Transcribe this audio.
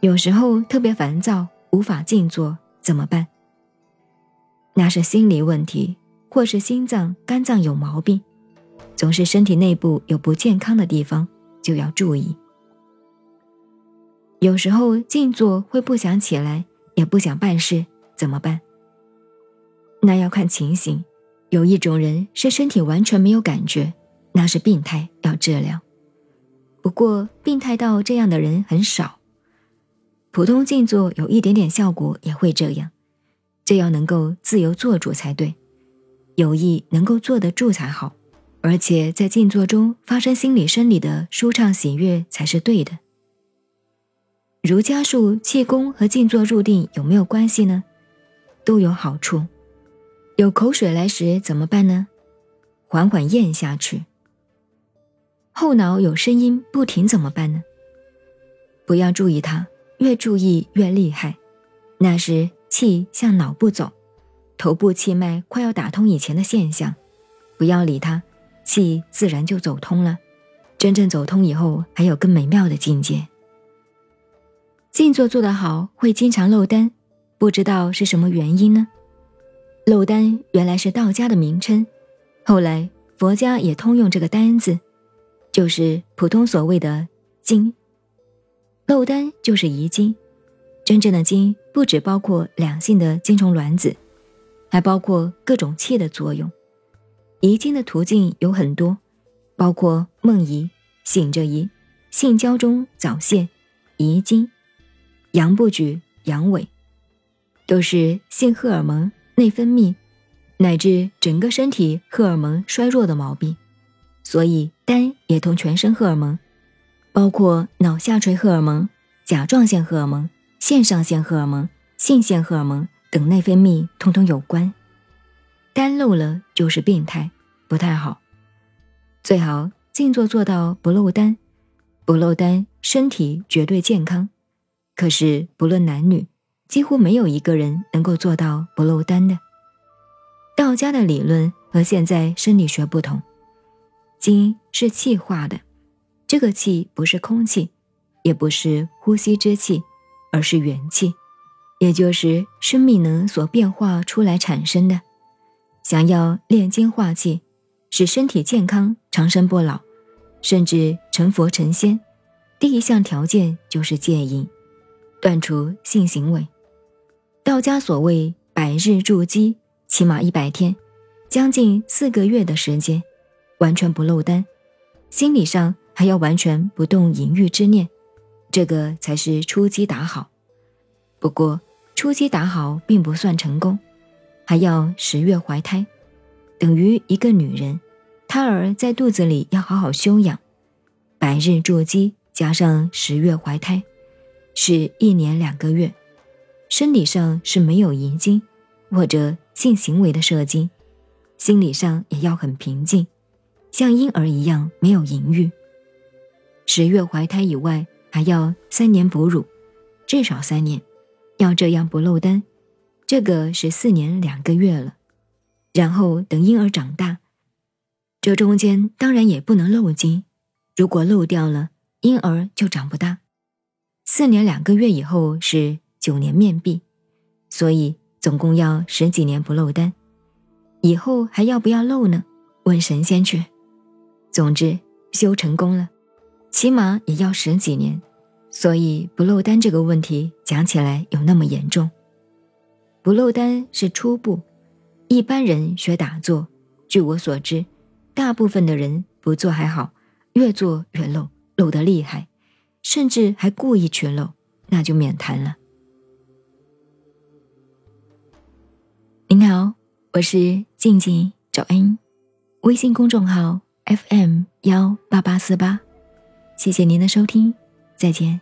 有时候特别烦躁，无法静坐，怎么办？那是心理问题，或是心脏、肝脏有毛病，总是身体内部有不健康的地方，就要注意。有时候静坐会不想起来，也不想办事，怎么办？那要看情形。有一种人是身体完全没有感觉，那是病态，要治疗。不过病态到这样的人很少，普通静坐有一点点效果也会这样。这要能够自由做主才对，有意能够坐得住才好，而且在静坐中发生心理生理的舒畅喜悦才是对的。儒家术气功和静坐入定有没有关系呢？都有好处。有口水来时怎么办呢？缓缓咽下去。后脑有声音不停怎么办呢？不要注意它，越注意越厉害。那是气向脑部走，头部气脉快要打通以前的现象。不要理它，气自然就走通了。真正走通以后，还有更美妙的境界。静坐做得好，会经常漏丹，不知道是什么原因呢？漏丹原来是道家的名称，后来佛家也通用这个单字，就是普通所谓的精。漏丹就是遗精，真正的精不只包括两性的精虫卵子，还包括各种气的作用。遗精的途径有很多，包括梦遗、醒着遗、性交中早泄、遗精。阳不举、阳痿，都是性荷尔蒙、内分泌乃至整个身体荷尔蒙衰弱的毛病，所以丹也同全身荷尔蒙，包括脑下垂荷尔蒙、甲状腺荷尔蒙、腺上腺荷尔蒙、性腺荷尔蒙等内分泌通通有关。单漏了就是病态，不太好。最好静坐做到不漏单，不漏单，身体绝对健康。可是，不论男女，几乎没有一个人能够做到不漏单的。道家的理论和现在生理学不同，精是气化的，这个气不是空气，也不是呼吸之气，而是元气，也就是生命能所变化出来产生的。想要炼精化气，使身体健康、长生不老，甚至成佛成仙，第一项条件就是戒淫。断除性行为，道家所谓百日筑基，起码一百天，将近四个月的时间，完全不漏丹，心理上还要完全不动淫欲之念，这个才是初基打好。不过初基打好并不算成功，还要十月怀胎，等于一个女人，胎儿在肚子里要好好休养，百日筑基加上十月怀胎。是一年两个月，生理上是没有遗精或者性行为的射精，心理上也要很平静，像婴儿一样没有淫欲。十月怀胎以外，还要三年哺乳，至少三年，要这样不漏丹，这个是四年两个月了。然后等婴儿长大，这中间当然也不能漏精，如果漏掉了，婴儿就长不大。四年两个月以后是九年面壁，所以总共要十几年不漏丹。以后还要不要漏呢？问神仙去。总之修成功了，起码也要十几年。所以不漏丹这个问题讲起来有那么严重。不漏丹是初步，一般人学打坐，据我所知，大部分的人不做还好，越做越漏，漏得厉害。甚至还故意缺漏，那就免谈了。您好，我是静静找恩，微信公众号 FM 幺八八四八，谢谢您的收听，再见。